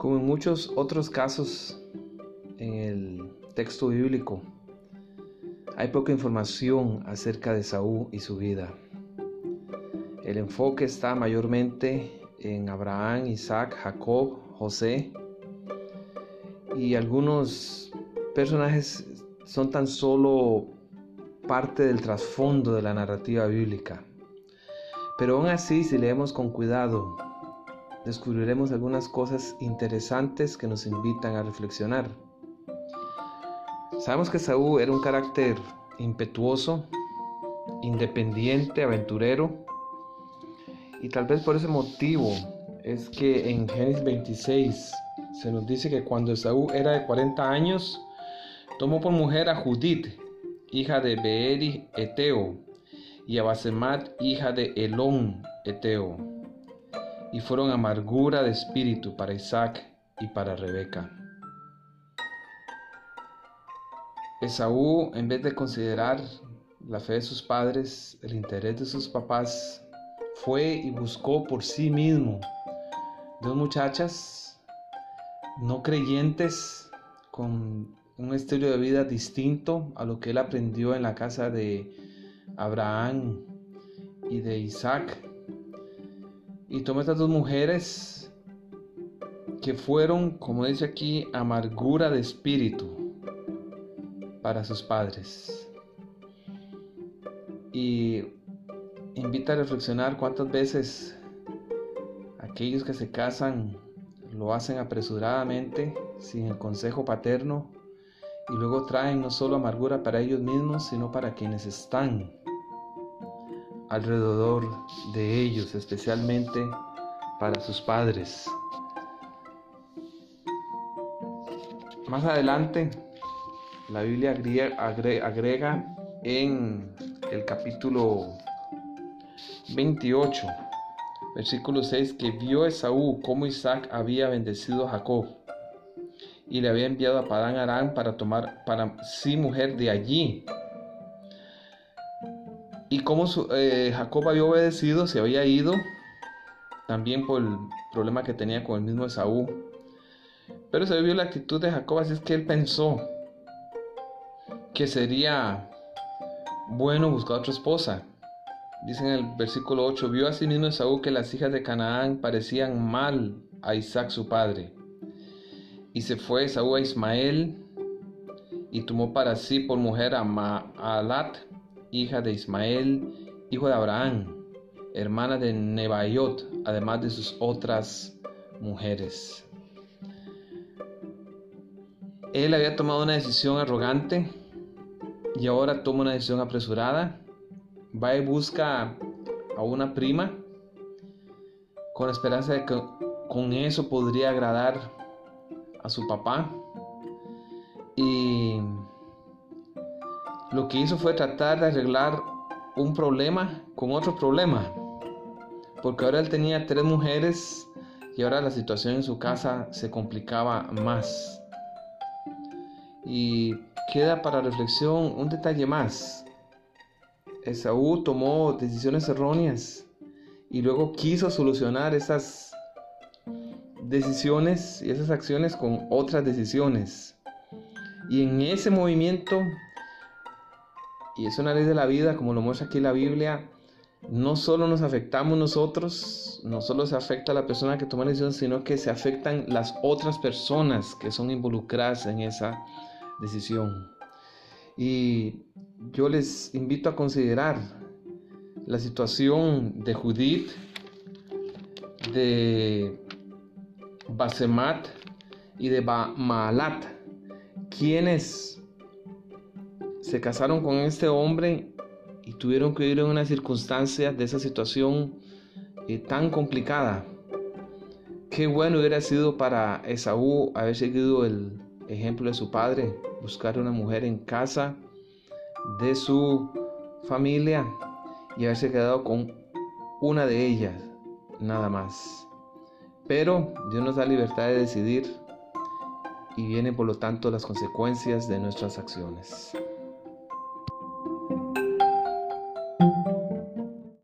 Como en muchos otros casos en el texto bíblico, hay poca información acerca de Saúl y su vida. El enfoque está mayormente en Abraham, Isaac, Jacob, José y algunos personajes son tan solo parte del trasfondo de la narrativa bíblica. Pero aún así, si leemos con cuidado, descubriremos algunas cosas interesantes que nos invitan a reflexionar. Sabemos que Saúl era un carácter impetuoso, independiente, aventurero, y tal vez por ese motivo es que en Génesis 26 se nos dice que cuando Saúl era de 40 años, tomó por mujer a Judith, hija de Beeri Eteo, y a Basemat, hija de Elón Eteo, y fueron amargura de espíritu para Isaac y para Rebeca. Esaú, en vez de considerar la fe de sus padres, el interés de sus papás, fue y buscó por sí mismo dos muchachas no creyentes con un estilo de vida distinto a lo que él aprendió en la casa de Abraham y de Isaac. Y tomó estas dos mujeres que fueron, como dice aquí, amargura de espíritu para sus padres. Y invita a reflexionar cuántas veces aquellos que se casan lo hacen apresuradamente, sin el consejo paterno, y luego traen no solo amargura para ellos mismos, sino para quienes están alrededor de ellos, especialmente para sus padres. Más adelante, la Biblia agrega en el capítulo 28, versículo 6, que vio Esaú cómo Isaac había bendecido a Jacob y le había enviado a Padán Aram para tomar para sí mujer de allí. Y cómo eh, Jacob había obedecido, se había ido, también por el problema que tenía con el mismo Esaú. Pero se vio la actitud de Jacob, así es que él pensó que sería bueno buscar otra esposa. Dice en el versículo 8, vio a sí Esaú que las hijas de Canaán parecían mal a Isaac su padre. Y se fue Esaú a Ismael y tomó para sí por mujer a Maalat, hija de Ismael, hijo de Abraham, hermana de Nebaiot, además de sus otras mujeres. Él había tomado una decisión arrogante y ahora toma una decisión apresurada va y busca a una prima con la esperanza de que con eso podría agradar a su papá. Lo que hizo fue tratar de arreglar un problema con otro problema. Porque ahora él tenía tres mujeres y ahora la situación en su casa se complicaba más. Y queda para reflexión un detalle más. Esaú tomó decisiones erróneas y luego quiso solucionar esas decisiones y esas acciones con otras decisiones. Y en ese movimiento, y es una ley de la vida, como lo muestra aquí la Biblia, no solo nos afectamos nosotros, no solo se afecta a la persona que toma la decisión, sino que se afectan las otras personas que son involucradas en esa decisión. Y yo les invito a considerar la situación de Judith, de Basemat y de Maalat, quienes se casaron con este hombre y tuvieron que vivir en una circunstancia de esa situación eh, tan complicada. Qué bueno hubiera sido para Esaú haber seguido el ejemplo de su padre, buscar una mujer en casa de su familia y haberse quedado con una de ellas, nada más. Pero Dios nos da libertad de decidir y vienen por lo tanto las consecuencias de nuestras acciones.